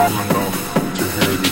long enough to hear the